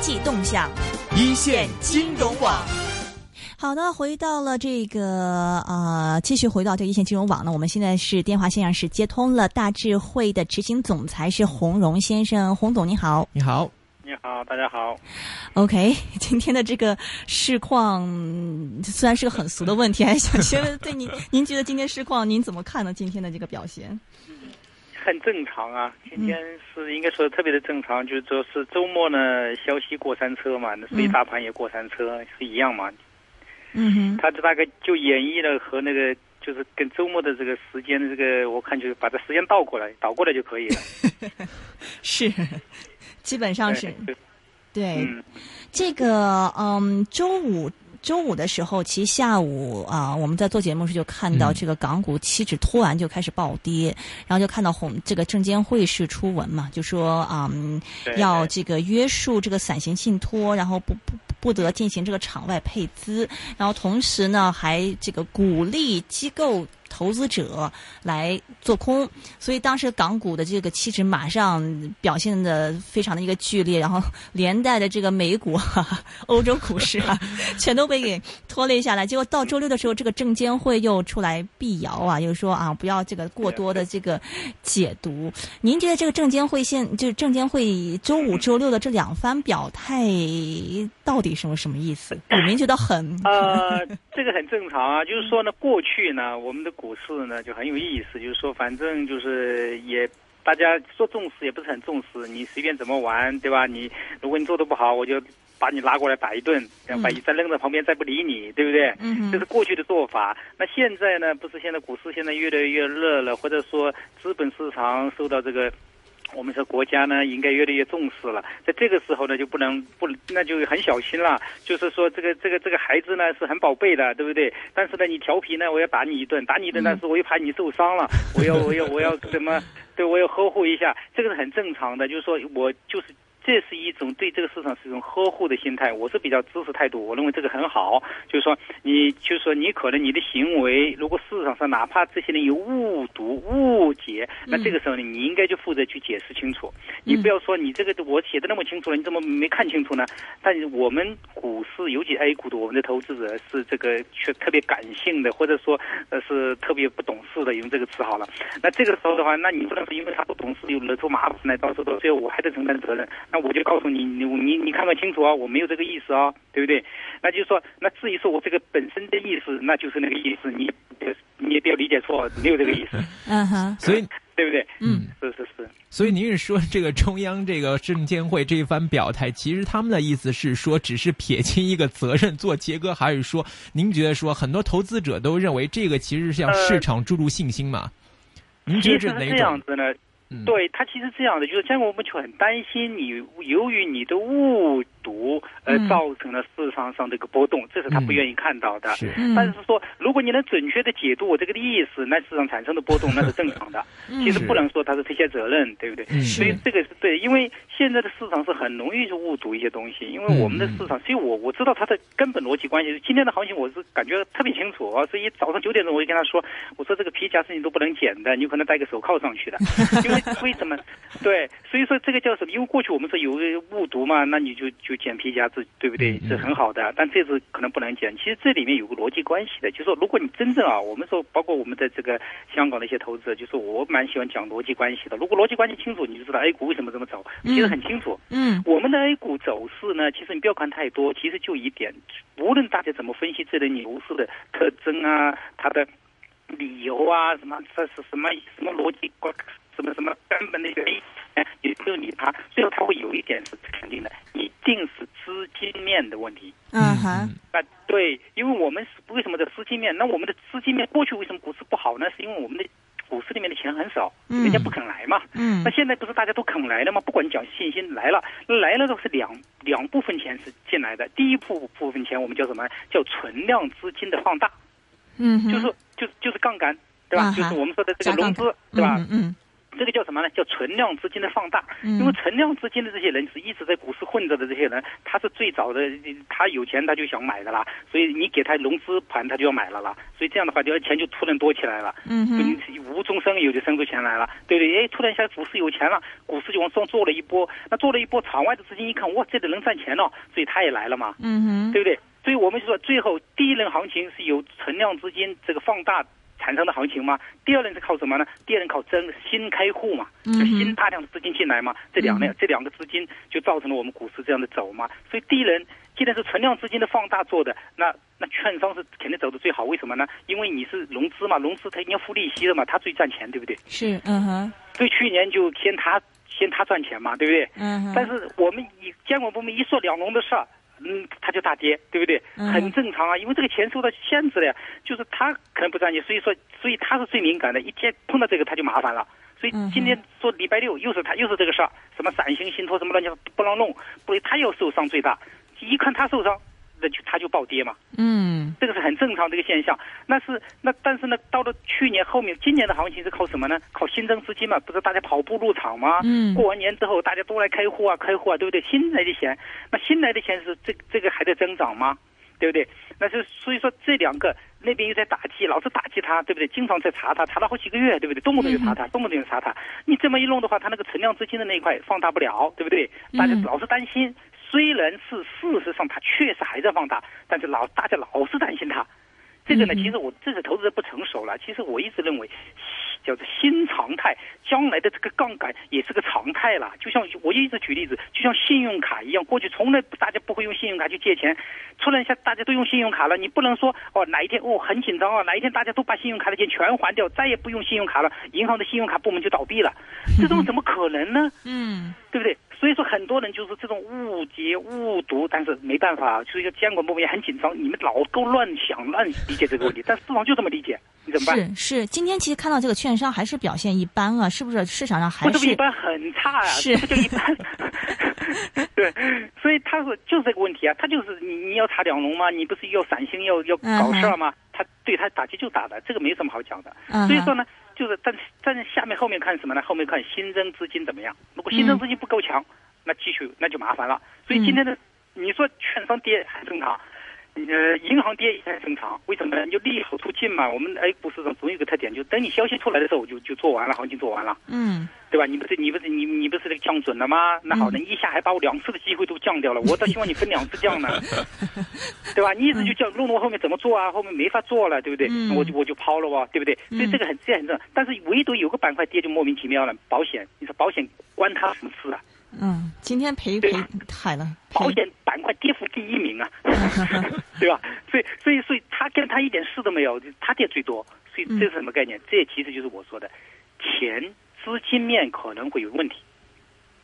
济动向，一线金融网。好的，回到了这个呃，继续回到这一线金融网呢。我们现在是电话线上是接通了大智慧的执行总裁是洪荣先生，洪总你好，你好，你好，大家好。OK，今天的这个市况虽然是个很俗的问题，还想先问对您，您觉得今天市况您怎么看呢？今天的这个表现？很正常啊，今天是应该说特别的正常，就是说是周末呢，消息过山车嘛，那所以大盘也过山车、是一样嘛。嗯哼，它这大概就演绎了和那个就是跟周末的这个时间的这个，我看就是把这时间倒过来，倒过来就可以了。是，基本上是对对。嗯这个嗯，周五周五的时候，其实下午啊、我们在做节目时就看到嗯这个港股期指突然就开始暴跌，然后就看到红这个证监会是出文嘛，就说啊、嗯要这个约束这个散行信托，然后不不不得进行这个场外配资，然后同时呢还这个鼓励机构。投资者来做空，所以当时港股的这个期指马上表现的非常的一个剧烈，然后连带的这个美股、哈 哈欧洲股市啊，全都被给拖累下来。结果到周六的时候，这个证监会又出来辟谣啊，又说啊不要这个过多的这个解读。您觉得这个证监会现就是证监会周五、周六的这两番表态到底什么什么意思？股民觉得很呃，这个很正常啊，就是说呢，过去呢，我们的股市呢就很有意思，就是说，反正就是也大家说重视也不是很重视，你随便怎么玩，对吧？你如果你做的不好，我就把你拉过来打一顿，然后把你再扔在旁边，再不理你，对不对？嗯这是过去的做法。那现在呢？不是现在股市现在越来越热了，或者说资本市场受到这个。我们说国家呢，应该越来越重视了。在这个时候呢，就不能不，那就很小心了。就是说，这个这个这个孩子呢是很宝贝的，对不对？但是呢，你调皮呢，我要打你一顿，打你一顿，但是我又怕你受伤了，我要我要我要怎么？对我要呵护一下，这个是很正常的。就是说我就是。这是一种对这个市场是一种呵护的心态，我是比较支持态度，我认为这个很好。就是说，你就是说你可能你的行为，如果市场上哪怕这些人有误读、误解，那这个时候呢，你应该就负责去解释清楚。你不要说你这个我写的那么清楚了，你怎么没看清楚呢？但是我们股市，尤其 A 股的我们的投资者是这个却特别感性的，或者说呃是特别不懂事的，用这个词好了。那这个时候的话，那你不能说因为他不懂事又惹出麻烦来，到时候到最后我还得承担责任。那我就告诉你，你你你看看清楚啊，我没有这个意思啊，对不对？那就是说，那至于说我这个本身的意思，那就是那个意思，你你也不要理解错，没有这个意思，嗯哼所以对不对？嗯是是是。所以您是说这个中央这个证监会这一番表态，其实他们的意思是说，只是撇清一个责任做切割，还是说您觉得说很多投资者都认为这个其实是向市场注入信心嘛？您觉其实是哪种？样子呢，对他其实这样的，就是这样我们就很担心你由于你的误读而嗯造成了市场上的一个波动，这是他不愿意看到的。是嗯，但是说，如果你能准确的解读我这个的意思，那市场产生的波动 那是正常的。嗯其实不能说他是推卸责任，对不对？嗯所以这个是对，因为现在的市场是很容易去误读一些东西，因为我们的市场，所以我我知道它的根本逻辑关系。今天的行情我是感觉特别清楚啊，所以早上九点钟我就跟他说，我说这个皮夹是你都不能捡的，你有可能戴个手铐上去的，因为为什么？对，所以说这个叫什么？因为过去我们说有个误读嘛，那你就就剪皮夹子，对不对？是很好的，但这次可能不能剪。其实这里面有个逻辑关系的，就是说，如果你真正啊，我们说包括我们的这个香港的一些投资者，就是我蛮喜欢讲逻辑关系的。如果逻辑关系清楚，你就知道 A 股为什么这么走，其实很清楚。嗯我们的 A 股走势呢，其实你不要看太多，其实就一点，无论大家怎么分析这类牛市的特征啊，它的理由啊，什么这是什么什么逻辑关，什么什么根本的原因，哎，你不用理它，最后它会有一点是肯定的，一定是资金面的问题。嗯哼嗯啊，对，因为我们是为什么的资金面？那我们的资金面过去为什么股市不好呢？是因为我们的股市里面的钱很少，嗯人家不肯来嘛。嗯那现在不是大家都肯来了吗？不管讲信心来了，来了都是两两部分钱是进来的。第一部部分钱我们叫什么？叫存量资金的放大，嗯哼，就是就就是杠杆，对吧？就是我们说的这个融资，对吧？嗯嗯这个叫什么呢？叫存量资金的放大。因为存量资金的这些人是一直在股市混着的这些人，他是最早的，他有钱他就想买的啦，所以你给他融资盘他就要买了啦。所以这样的话，就钱就突然多起来了。嗯哼，无中生有就生出钱来了，对不对？哎，突然一下股市有钱了，股市就往上做了一波，那做了一波，场外的资金一看，哇，这里能赚钱了，所以他也来了嘛。嗯哼，对不对？所以我们就说，最后第一轮行情是由存量资金这个放大。产生的行情吗？第二轮是靠什么呢？第二轮靠增新开户嘛，就新大量的资金进来嘛。这两类这两个资金就造成了我们股市这样的走嘛。所以第一轮既然是存量资金的放大做的，那那券商是肯定走的最好。为什么呢？因为你是融资嘛，融资它一定要付利息的嘛，它最赚钱，对不对？是，嗯哼。所以去年就先他先他赚钱嘛，对不对？嗯。但是我们以监管部门一说两融的事儿。嗯，它就大跌，对不对？很正常啊，因为这个钱受到限制了呀，就是他可能不赚钱，所以说，所以他是最敏感的，一天碰到这个他就麻烦了。所以今天说礼拜六又是他又是这个事儿，什么伞形信托什么乱七八不让弄，不，他又受伤最大，一看他受伤。那就它就暴跌嘛，嗯，这个是很正常的一个现象。那是那但是呢，到了去年后面，今年的行情是靠什么呢？靠新增资金嘛，不是大家跑步入场吗？嗯，过完年之后大家都来开户啊，开户啊，对不对？新来的钱，那新来的钱是这这个还在增长吗？对不对？那是所以说这两个那边又在打击，老是打击他，对不对？经常在查他，查了好几个月，对不对？动不动就查他，动不动就查他。你这么一弄的话，他那个存量资金的那一块放大不了，对不对？大家老是担心。虽然是事实上它确实还在放大，但是老大家老是担心它，这个呢，其实我这是投资者不成熟了。其实我一直认为。叫做新常态，将来的这个杠杆也是个常态了。就像我一直举例子，就像信用卡一样，过去从来大家不会用信用卡去借钱，突然一下大家都用信用卡了，你不能说哦哪一天哦很紧张啊，哪一天大家都把信用卡的钱全还掉，再也不用信用卡了，银行的信用卡部门就倒闭了，这种怎么可能呢？嗯，对不对？所以说很多人就是这种误解误读，但是没办法，所以说监管部门也很紧张，你们老够乱想乱理解这个问题，但市场就这么理解。你怎么办是是，今天其实看到这个券商还是表现一般啊，是不是？市场上还是一般很差啊，是不就一般？对，所以他说就是这个问题啊，他就是你你要查两融吗？你不是要散心要要搞事儿吗？他对他打击就打的，这个没什么好讲的。所以说呢，就是但但是下面后面看什么呢？后面看新增资金怎么样？如果新增资金不够强，那继续那就麻烦了。所以今天的你说券商跌很正常。呃，银行跌也很正常，为什么呢？就利好出尽嘛。我们 A 股市场总有一个特点，就等你消息出来的时候，我就就做完了，行情做完了。嗯，对吧？你不是你不是你你不是那个降准了吗？那好，你一下还把我两次的机会都降掉了。我倒希望你分两次降呢，对吧？你一直就降，弄到后面怎么做啊？后面没法做了，对不对？我就我就抛了哇，对不对？所以这个很这很正常。但是唯独有个板块跌就莫名其妙了，保险。你说保险关他什么事啊？嗯，今天赔赔惨了。保险板块跌幅第一名啊，对吧？所以所以所以他跟他一点事都没有，他跌最多。所以这是什么概念？这其实就是我说的，钱资金面可能会有问题。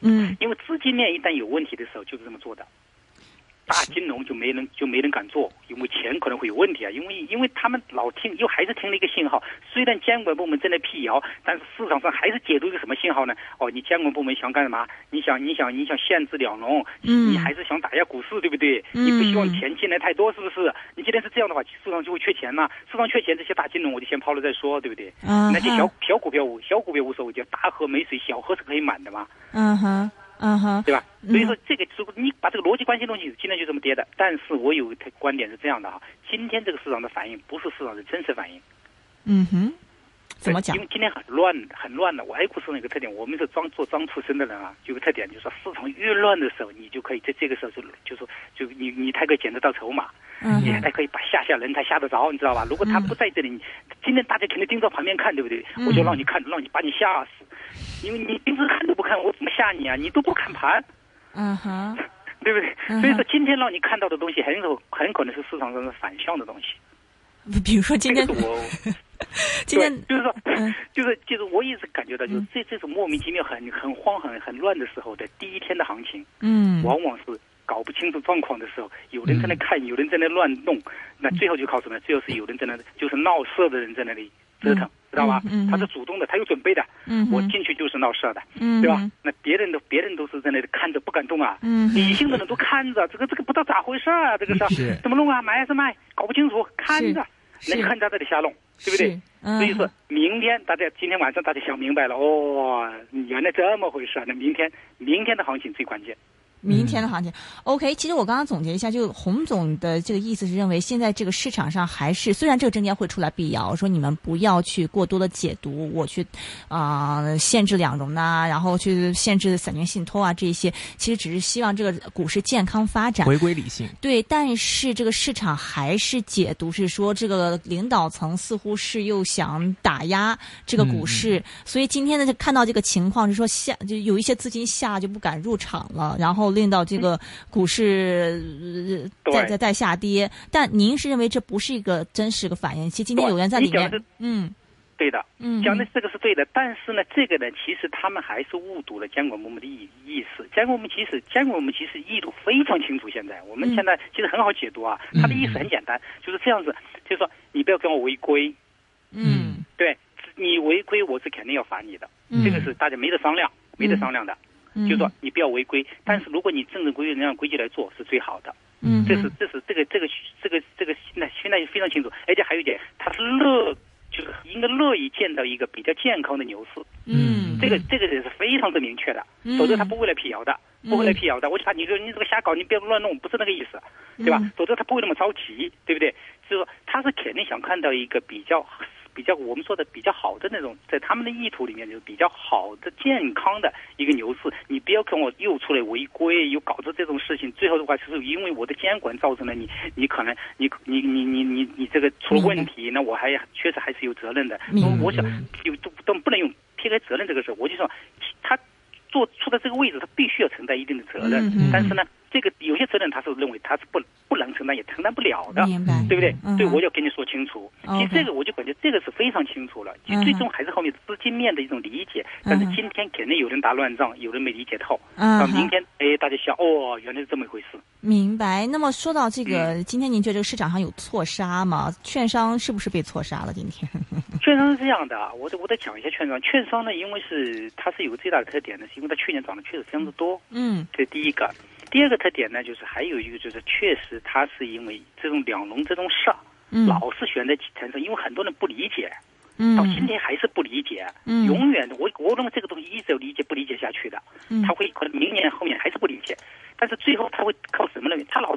嗯，因为资金面一旦有问题的时候，就是这么做的。大金融就没人就没人敢做，因为钱可能会有问题啊。因为因为他们老听，又还是听了一个信号。虽然监管部门正在辟谣，但是市场上还是解读一个什么信号呢？哦，你监管部门想干什么？你想你想你想限制两融，你还是想打压股市，对不对？你不希望钱进来太多，是不是？你既然是这样的话，市场就会缺钱呐。市场缺钱，这些大金融我就先抛了再说，对不对？那些小小股票无小股票无所谓，就大河没水，小河是可以满的嘛。嗯哼。嗯哼，对吧？所以说这个如果你把这个逻辑关系东西，今天就这么跌的。但是我有个观点是这样的哈，今天这个市场的反应不是市场的真实反应。嗯哼，怎么讲？因为今天很乱，很乱的。我 A 股市场有个特点，我们是装做装出身的人啊，有个特点就是说，市场越乱的时候，你就可以在这个时候就就是，就你你才可以捡得到筹码，你才可以把吓吓人才吓得着，你知道吧？如果他不在这里，今天大家肯定盯着旁边看，对不对？我就让你看，让你把你吓死。因为你平时看都不看，我怎么吓你啊？你都不看盘，嗯哼，对不对？所以说今天让你看到的东西，很有很可能是市场上的反向的东西。比如说今天，我 今天就是说，就是就是我一直感觉到，就是这这种莫名其妙、很很慌、很很乱的时候的第一天的行情，嗯，往往是搞不清楚状况的时候，有人在那看，有人在那乱弄，那最后就靠什么？最后是有人在那，就是闹事的人在那里折腾。知道吧？他是主动的，他有准备的。我进去就是闹事的，对吧？那别人都别人都是在那里看着不敢动啊。理性的人都看着，这个这个不知道咋回事啊，这个事怎么弄啊？买还是卖？搞不清楚，看着，那你看在这里瞎弄，对不对？嗯所以说明天大家今天晚上大家想明白了，哦，原来这么回事啊！那明天明天的行情最关键。明天的行情、o k 其实我刚刚总结一下，就洪总的这个意思是认为，现在这个市场上还是虽然这个证监会出来辟谣，说你们不要去过多的解读，我去啊、限制两融呐，然后去限制散权信托啊这些，其实只是希望这个股市健康发展。回归理性。对，但是这个市场还是解读是说，这个领导层似乎是又想打压这个股市，所以今天呢，就看到这个情况，是说下就有一些资金下就不敢入场了，然后令到这个股市、呃、再对再再下跌。但您是认为这不是一个真实的反应？其实今天有人在里面嗯对的，嗯，讲的这个是对的，但是呢，这个呢，其实他们还是误读了监管部门的意意思。监管部门其实监管部门其实意图非常清楚。现在我们嗯现在其实很好解读啊，他的意思很简单，就是这样子，就是说你不要跟我违规，嗯对你违规我是肯定要罚你的，嗯这个是大家没得商量，没得商量的。嗯，就是说你不要违规，但是如果你正正规规按规矩来做是最好的。嗯，这是这是这个这个这个这个现在现在非常清楚，而且还有一点，他是乐就是应该乐意见到一个比较健康的牛市，嗯，这个这个也是非常之明确的，嗯否则他不会来辟谣的，不会来辟谣的。我就怕你说你这个瞎搞，你别乱弄，不是那个意思，对吧嗯？否则他不会那么着急，对不对？就是说他是肯定想看到一个比较。比较我们说的比较好的那种，在他们的意图里面就是比较好的健康的一个牛市，你不要跟我又出来违规，又搞出这种事情，最后的话就是因为我的监管造成了你，你可能你你你你你你这个出了问题，那我还确实还是有责任的。我想有都都不能用撇开责任这个事，我就说他做出的这个位置，他必须要承担一定的责任，但是呢，这个有些责任他是认为他是不不能承担，也承担不了的。明白，对不对？嗯对，我要跟你说清楚。其实这个我就感觉这个是非常清楚了，其嗯实最终还是后面资金面的一种理解。但是嗯今天肯定有人打乱仗，有人没理解透。嗯好到明天，哎，大家想，哦，原来是这么一回事。明白。那么说到这个，嗯今天您觉得这个市场上有错杀吗？券商是不是被错杀了？今天？券商是这样的啊，我得我得讲一下券商。券商呢，因为是它是有个最大的特点呢，是因为它去年涨的确实非常的多，嗯这是第一个。第二个特点呢，就是还有一个就是确实它是因为这种两融这种事儿，嗯。老是悬在层上，因为很多人不理解，嗯。到今天还是不理解。嗯。永远我我认为这个东西一直有理解不理解下去的，嗯。他会可能明年后面还是不理解，但是最后他会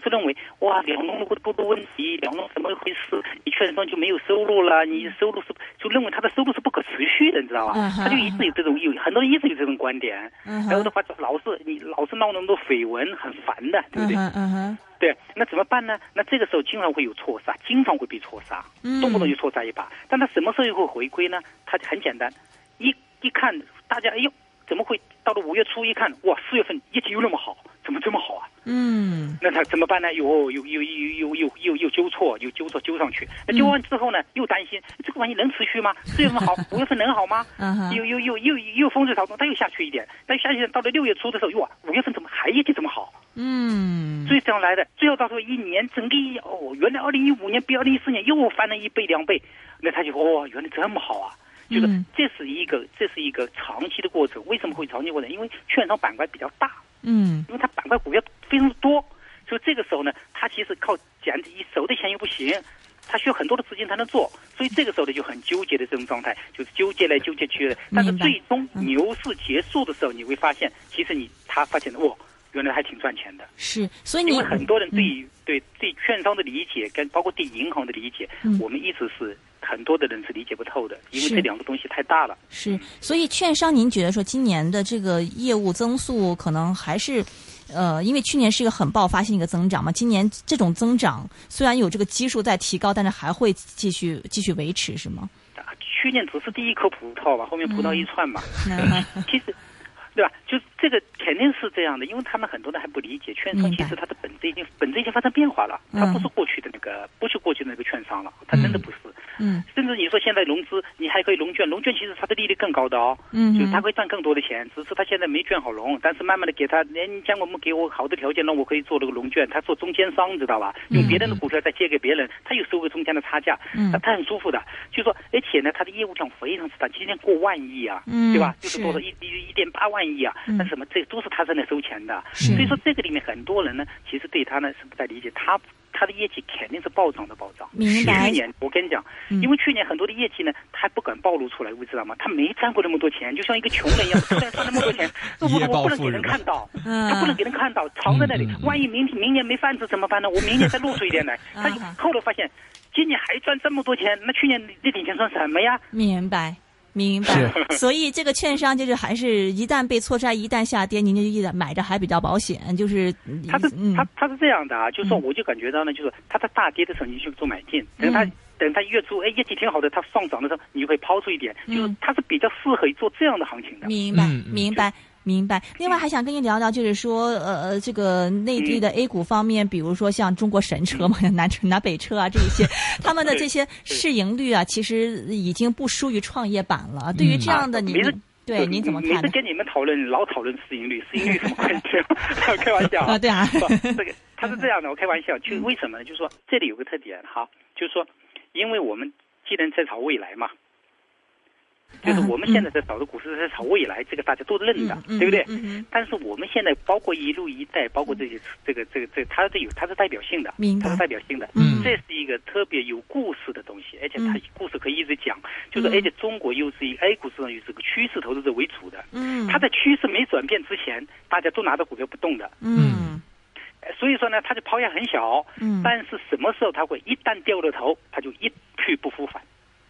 是认为哇两农会多多问题，两农怎么回事？你券商就没有收入了，你收入是就认为他的收入是不可持续的，你知道吧？他就一直有这种有很多人一直有这种观点，嗯然后的话老是你老是闹那么多绯闻，很烦的，对不对？嗯对，那怎么办呢？那这个时候经常会有错杀，经常会被错杀，嗯动不动就错杀一把。但他什么时候又会回归呢？他很简单，一一看大家，哎呦，怎么会到了五月初一看，哇，四月份业绩又那么好，怎么这么好啊？嗯那他怎么办呢？又又又又又又又又纠错，又纠错纠上去。那纠完之后呢，又担心这个玩意能持续吗？四月份好，五月份能好吗？嗯又又又又又风吹草动，它又下去一点，但下去到了六月初的时候，哇，五月份怎么还业绩这么好？嗯所以这样来的，最后到时候一年整个一哦，原来二零一五年比二零一四年又翻了一倍两倍，那他就哦，原来这么好啊！就是嗯这是一个这是一个长期的过程。为什么会长期过程？因为券商板块比较大，嗯。因为它板块股票非常多，所以这个时候呢，它其实靠捡一手的钱又不行，它需要很多的资金才能做，所以这个时候呢就很纠结的这种状态，就是纠结来纠结去的。但是最终嗯。牛市结束的时候，你会发现，其实你他发现哦，原来还挺赚钱的。是，所以你因为很多人对对对券商的理解，跟包括对银行的理解，嗯。我们一直是很多的人是理解不透的，因为这两个东西太大了。是，所以券商，您觉得说今年的这个业务增速可能还是，呃，因为去年是一个很爆发性一个增长嘛，今年这种增长虽然有这个基数在提高，但是还会继续继续维持，是吗？啊去年只是第一颗葡萄吧，后面葡萄一串嘛，嗯其实。对吧？就这个肯定是这样的，因为他们很多人还不理解券商，其实它的本质已经本质已经发生变化了，它嗯不是过去的那个，不是过去的那个券商了，它真的不是。嗯甚至你说现在融资，你还可以融券，融券其实它的利率更高的哦，嗯就是它会赚更多的钱，只是它现在没券好融，但是慢慢的给它，哎，你将我们给我好的条件，让我可以做这个融券，它做中间商，知道吧？用别人的股票再借给别人，他又收个中间的差价，嗯他他很舒服的。就说，而且呢，它的业务量非常之大，今天过万亿啊，嗯对吧？就是是多少一一一点八万亿啊，嗯那什么这都是他在那收钱的。所以说这个里面很多人呢，其实对他呢是不太理解，他他的业绩肯定是暴涨的暴涨。明白去年我跟你讲，嗯因为去年很多的业绩呢，他还不敢暴露出来，你知道吗？他没赚过那么多钱，就像一个穷人一样，突然赚那么多钱，我我不能给人看到，嗯他不能给人看到，藏在那里万一明明年没饭吃怎么办呢？我明年再露出一点来。他后来发现，今年还赚这么多钱，那去年那点钱算什么呀？明白。明白，所以这个券商就是还是一旦被错杀，一旦下跌，您就一买着还比较保险，就是他是嗯。他他是这样的啊，就是说嗯。我就感觉到呢，就是他在大跌的时候你去做买进，等他嗯等他月初哎业绩挺好的，它上涨的时候你就会抛出一点，就是嗯。它是比较适合于做这样的行情的。明白明白。明白。另外还想跟您聊聊，就是说，呃呃，这个内地的 A 股方面，比如说像中国神车嘛、南车、南北车啊这一些，他们的这些市盈率啊，其实已经不输于创业板了。对于这样的，你啊对您怎么看呢？每次跟你们讨论，老讨论市盈率，市盈率什么关系？开玩笑啊，对啊，不，这个他是这样的，我开玩笑，就为什么呢？就是说这里有个特点哈，就是说，因为我们既然在炒未来嘛，就是我们现在在炒的股市在炒未来，这个大家都认的对不对？但是我们现在包括一路一带，包括这些这个这个这个，它是有它是代表性的，它是代表性的。嗯。这是一个特别有故事的东西，而且它嗯。故事可以一直讲，就是嗯。而且中国又是以 A 股市场又是个趋势投资者为主的，嗯，它在趋势没转变之前，大家都拿着股票不动的，嗯。呃所以说呢，它的抛压很小，嗯。但是什么时候它会一旦掉了头，它就一去不复返，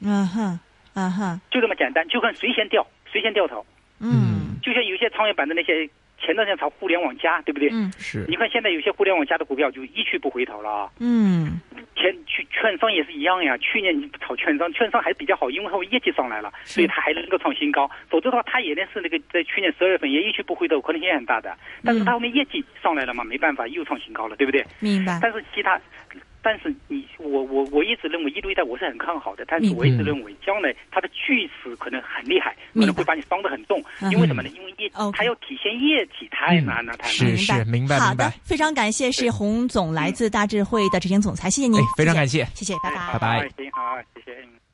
嗯哼嗯哼就这么简单，就看谁先掉，谁先掉头，嗯就像有些创业板的那些前段时间炒互联网加，对不对？嗯是你看现在有些互联网加的股票就一去不回头了啊。嗯前去券商也是一样呀，去年你炒券商，券商还比较好，因为它业绩上来了，所以它还能够创新高。否则的话，它也能是那个在去年十二月份也一去不回头，可能性也很大的。但是它后面业绩上来了嘛，没办法又创新高了，对不对？明白但是其他，但是你我我我一直认为一路一带我是很看好的，但是我一直认为将来它的锯齿可能很厉害，可能会把你伤得很重嗯。因为什么呢？因为业 OK 它要体现液体太难了，太难。明白是明白好的，非常感谢是洪总来自大智慧的执行总裁，谢谢您哎，非常感谢。谢谢，拜拜。拜拜。拜好谢谢